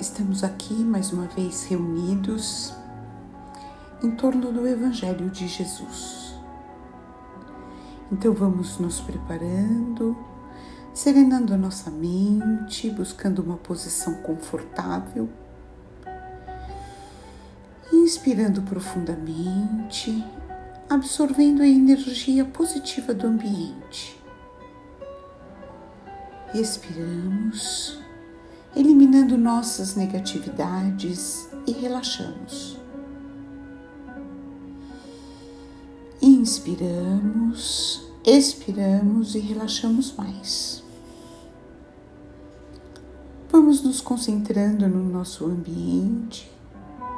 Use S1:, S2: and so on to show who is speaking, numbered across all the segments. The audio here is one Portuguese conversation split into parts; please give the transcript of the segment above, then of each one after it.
S1: Estamos aqui mais uma vez reunidos em torno do Evangelho de Jesus. Então vamos nos preparando, serenando a nossa mente, buscando uma posição confortável, inspirando profundamente, absorvendo a energia positiva do ambiente. Respiramos eliminando nossas negatividades e relaxamos. Inspiramos, expiramos e relaxamos mais. Vamos nos concentrando no nosso ambiente,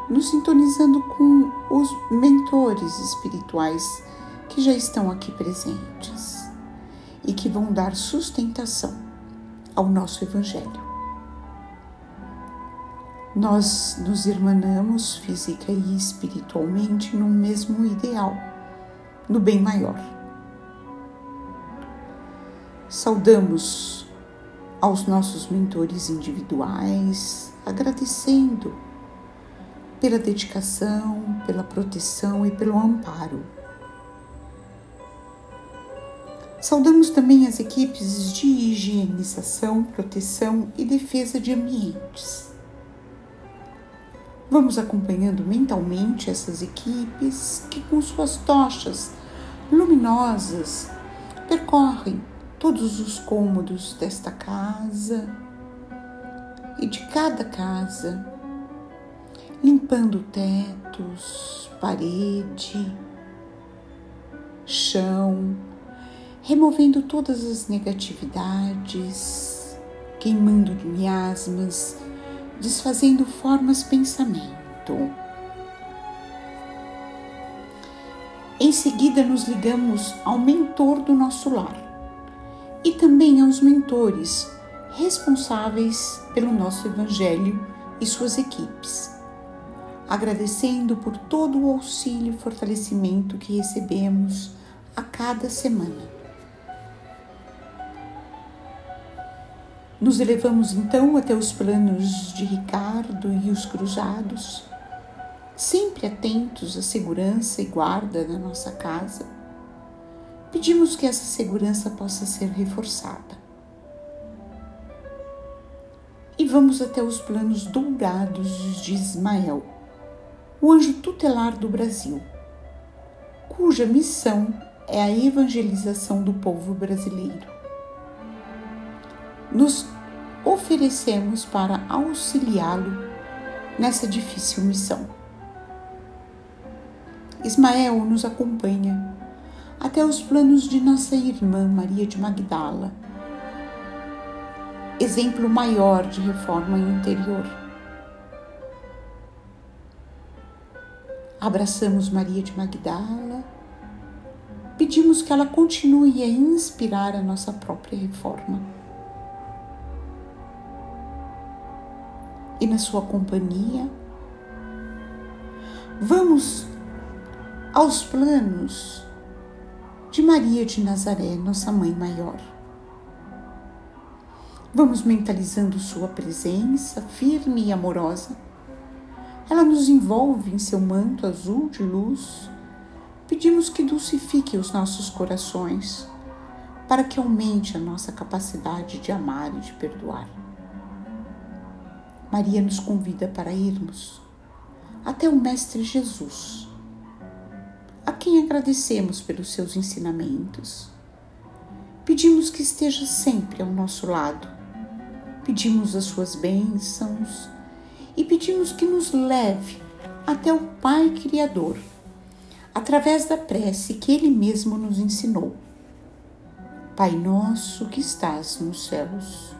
S1: nos sintonizando com os mentores espirituais que já estão aqui presentes e que vão dar sustentação ao nosso Evangelho. Nós nos irmanamos física e espiritualmente no mesmo ideal, no bem maior. Saudamos aos nossos mentores individuais, agradecendo pela dedicação, pela proteção e pelo amparo. Saudamos também as equipes de higienização, proteção e defesa de ambientes Vamos acompanhando mentalmente essas equipes que, com suas tochas luminosas, percorrem todos os cômodos desta casa e de cada casa, limpando tetos, parede, chão, removendo todas as negatividades, queimando miasmas desfazendo formas pensamento. Em seguida, nos ligamos ao mentor do nosso lar e também aos mentores responsáveis pelo nosso Evangelho e suas equipes, agradecendo por todo o auxílio e fortalecimento que recebemos a cada semana. Nos elevamos então até os planos de Ricardo e os cruzados, sempre atentos à segurança e guarda da nossa casa. Pedimos que essa segurança possa ser reforçada. E vamos até os planos dourados de Ismael, o anjo tutelar do Brasil, cuja missão é a evangelização do povo brasileiro nos oferecemos para auxiliá-lo nessa difícil missão. Ismael nos acompanha até os planos de nossa irmã Maria de Magdala, exemplo maior de reforma interior. Abraçamos Maria de Magdala, pedimos que ela continue a inspirar a nossa própria reforma. E na sua companhia. Vamos aos planos de Maria de Nazaré, nossa mãe maior. Vamos mentalizando sua presença firme e amorosa. Ela nos envolve em seu manto azul de luz. Pedimos que dulcifique os nossos corações, para que aumente a nossa capacidade de amar e de perdoar. Maria nos convida para irmos até o Mestre Jesus, a quem agradecemos pelos seus ensinamentos. Pedimos que esteja sempre ao nosso lado, pedimos as suas bênçãos e pedimos que nos leve até o Pai Criador, através da prece que Ele mesmo nos ensinou. Pai nosso que estás nos céus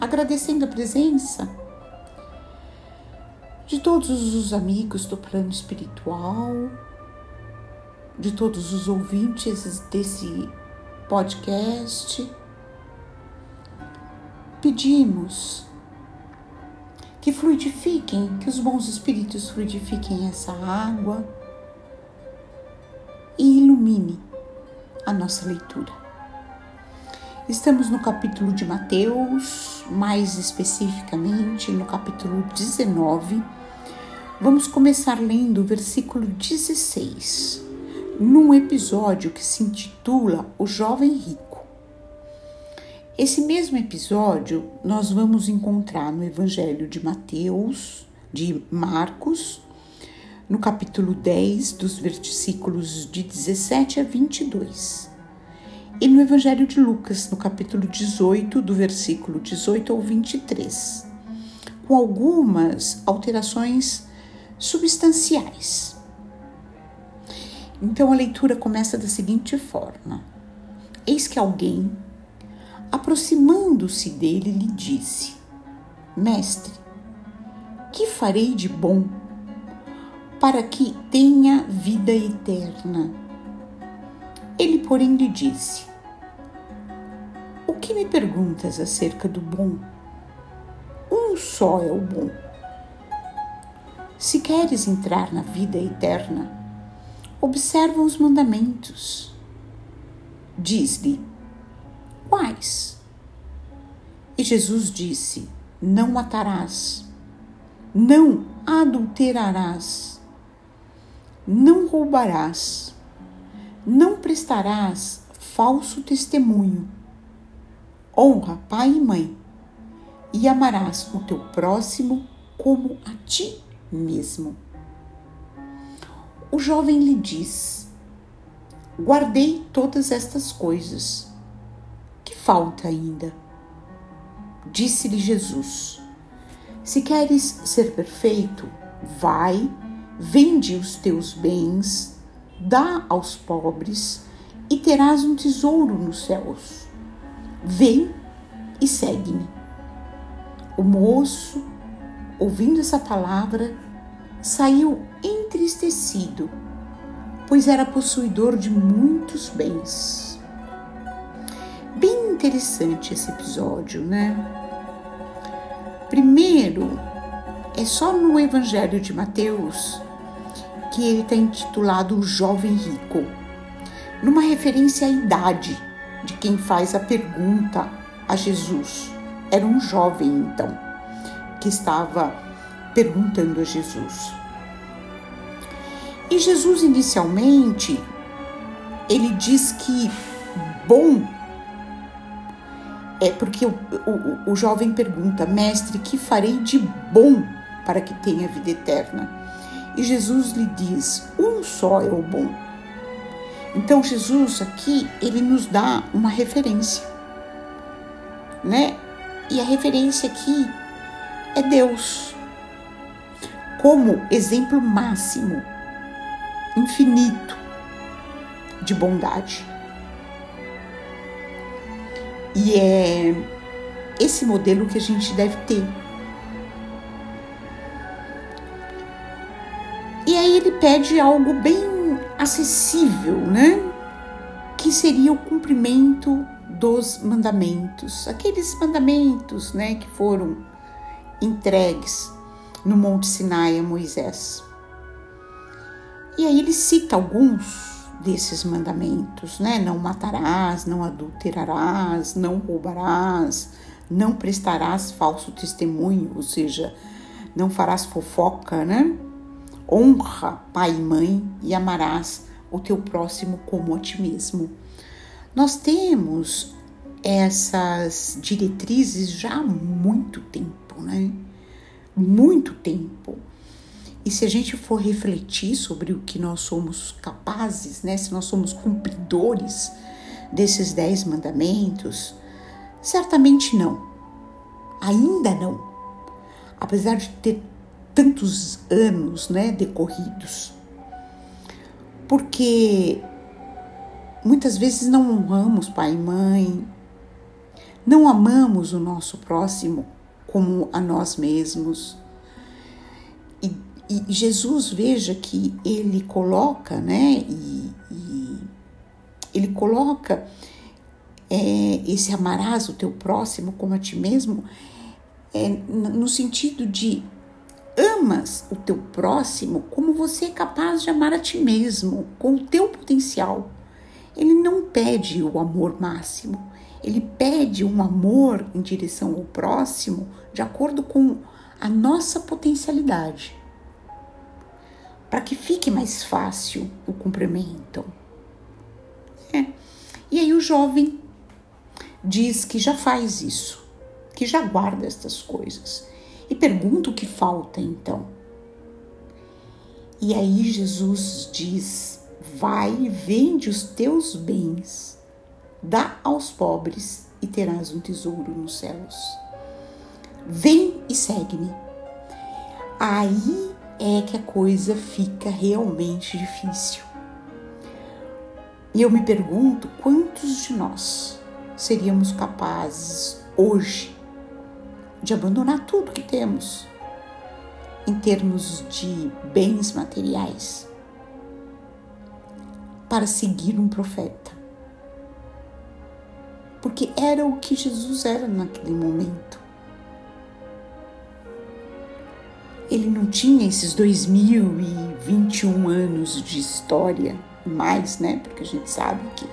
S1: agradecendo a presença de todos os amigos do plano espiritual, de todos os ouvintes desse podcast. Pedimos que fluidifiquem, que os bons espíritos fluidifiquem essa água e ilumine a nossa leitura. Estamos no capítulo de Mateus, mais especificamente no capítulo 19. Vamos começar lendo o versículo 16, num episódio que se intitula O Jovem Rico. Esse mesmo episódio nós vamos encontrar no Evangelho de Mateus, de Marcos, no capítulo 10, dos versículos de 17 a 22, e no Evangelho de Lucas, no capítulo 18, do versículo 18 ao 23, com algumas alterações substanciais. Então a leitura começa da seguinte forma: Eis que alguém aproximando-se dele, lhe disse: Mestre, que farei de bom para que tenha vida eterna? Ele, porém, lhe disse: que me perguntas acerca do bom? Um só é o bom. Se queres entrar na vida eterna, observa os mandamentos. Diz-lhe: Quais? E Jesus disse: Não matarás, não adulterarás, não roubarás, não prestarás falso testemunho. Honra pai e mãe, e amarás o teu próximo como a ti mesmo. O jovem lhe diz: Guardei todas estas coisas falta ainda. Disse-lhe Jesus: Se queres ser perfeito, vai, vende os teus bens, dá aos pobres e terás um tesouro nos céus. Vem e segue-me. O moço, ouvindo essa palavra, saiu entristecido, pois era possuidor de muitos bens bem interessante esse episódio, né? Primeiro, é só no Evangelho de Mateus que ele está intitulado O Jovem Rico, numa referência à idade de quem faz a pergunta a Jesus. Era um jovem, então, que estava perguntando a Jesus. E Jesus, inicialmente, ele diz que bom é porque o, o, o jovem pergunta, mestre, que farei de bom para que tenha vida eterna? E Jesus lhe diz: um só é o bom. Então Jesus aqui ele nos dá uma referência, né? E a referência aqui é Deus como exemplo máximo, infinito de bondade. E é esse modelo que a gente deve ter. E aí ele pede algo bem acessível, né? Que seria o cumprimento dos mandamentos, aqueles mandamentos, né, que foram entregues no Monte Sinai a Moisés. E aí ele cita alguns desses mandamentos, né? Não matarás, não adulterarás, não roubarás, não prestarás falso testemunho, ou seja, não farás fofoca, né? Honra pai e mãe e amarás o teu próximo como a ti mesmo. Nós temos essas diretrizes já há muito tempo, né? Muito tempo. E se a gente for refletir sobre o que nós somos capazes, né, se nós somos cumpridores desses dez mandamentos, certamente não. Ainda não. Apesar de ter tantos anos né, decorridos. Porque muitas vezes não honramos pai e mãe, não amamos o nosso próximo como a nós mesmos e e Jesus, veja que ele coloca, né? E, e ele coloca é, esse amarás o teu próximo como a ti mesmo, é, no sentido de amas o teu próximo como você é capaz de amar a ti mesmo, com o teu potencial. Ele não pede o amor máximo, ele pede um amor em direção ao próximo de acordo com a nossa potencialidade para que fique mais fácil o cumprimento. É. E aí o jovem diz que já faz isso, que já guarda estas coisas. E pergunta o que falta então. E aí Jesus diz: Vai e vende os teus bens, dá aos pobres e terás um tesouro nos céus. Vem e segue-me. Aí é que a coisa fica realmente difícil. E eu me pergunto quantos de nós seríamos capazes hoje de abandonar tudo que temos em termos de bens materiais para seguir um profeta. Porque era o que Jesus era naquele momento. ele não tinha esses 2021 anos de história mais, né? Porque a gente sabe que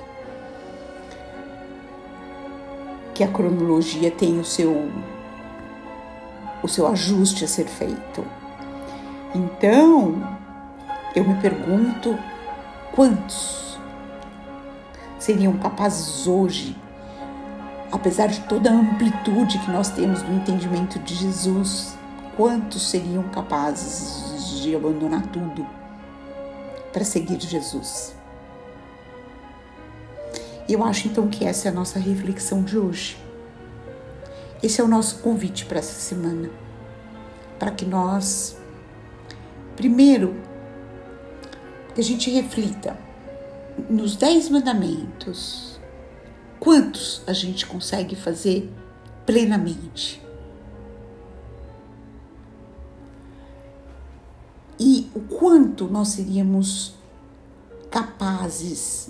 S1: que a cronologia tem o seu o seu ajuste a ser feito. Então, eu me pergunto quantos seriam capazes hoje, apesar de toda a amplitude que nós temos do entendimento de Jesus, quantos seriam capazes de abandonar tudo para seguir Jesus? Eu acho então que essa é a nossa reflexão de hoje. Esse é o nosso convite para essa semana. Para que nós, primeiro, que a gente reflita nos dez mandamentos, quantos a gente consegue fazer plenamente? e o quanto nós seríamos capazes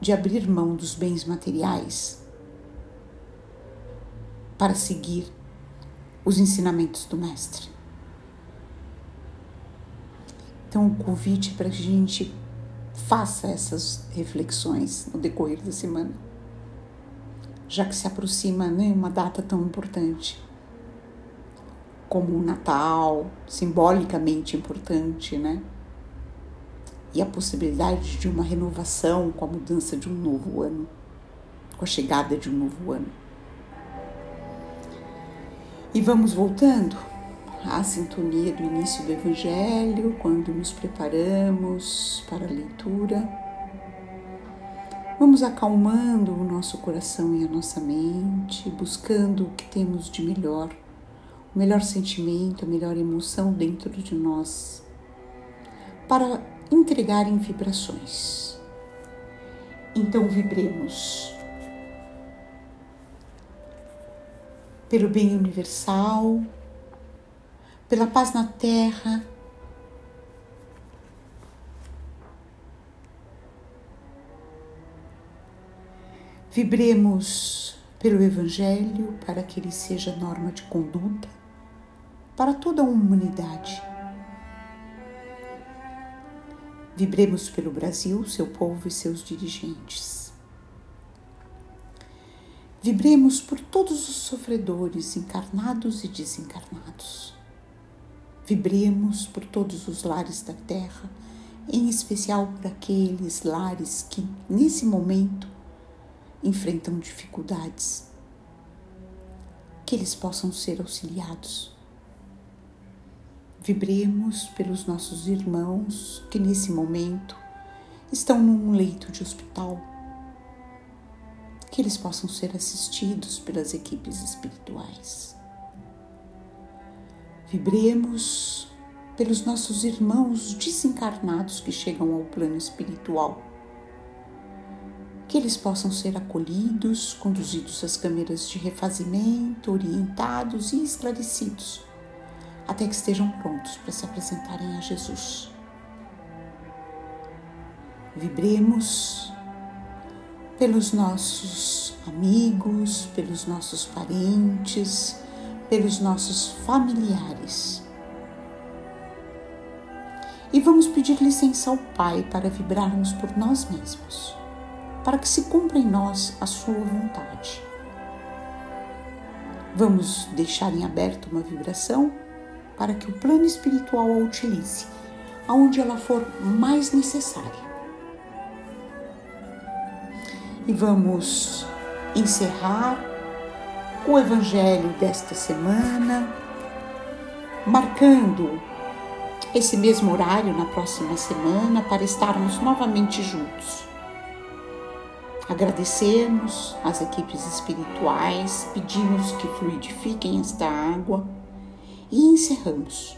S1: de abrir mão dos bens materiais para seguir os ensinamentos do Mestre. Então, o convite é para que a gente faça essas reflexões no decorrer da semana, já que se aproxima né, uma data tão importante como o Natal, simbolicamente importante, né? E a possibilidade de uma renovação com a mudança de um novo ano, com a chegada de um novo ano. E vamos voltando à sintonia do início do Evangelho, quando nos preparamos para a leitura. Vamos acalmando o nosso coração e a nossa mente, buscando o que temos de melhor o melhor sentimento, a melhor emoção dentro de nós, para entregar em vibrações. Então vibremos pelo bem universal, pela paz na terra. Vibremos pelo Evangelho para que ele seja norma de conduta para toda a humanidade. Vibremos pelo Brasil, seu povo e seus dirigentes. Vibremos por todos os sofredores, encarnados e desencarnados. Vibremos por todos os lares da terra, em especial por aqueles lares que, nesse momento, enfrentam dificuldades. Que eles possam ser auxiliados Vibremos pelos nossos irmãos que nesse momento estão num leito de hospital. Que eles possam ser assistidos pelas equipes espirituais. Vibremos pelos nossos irmãos desencarnados que chegam ao plano espiritual. Que eles possam ser acolhidos, conduzidos às câmeras de refazimento, orientados e esclarecidos até que estejam prontos para se apresentarem a Jesus. Vibremos pelos nossos amigos, pelos nossos parentes, pelos nossos familiares. E vamos pedir licença ao Pai para vibrarmos por nós mesmos, para que se cumpra em nós a Sua vontade. Vamos deixar em aberto uma vibração para que o plano espiritual a utilize aonde ela for mais necessária e vamos encerrar o Evangelho desta semana, marcando esse mesmo horário na próxima semana para estarmos novamente juntos. Agradecemos às equipes espirituais, pedimos que fluidifiquem esta água e encerramos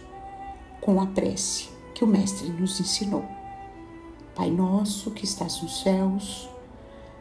S1: com a prece que o Mestre nos ensinou. Pai nosso que estás nos céus,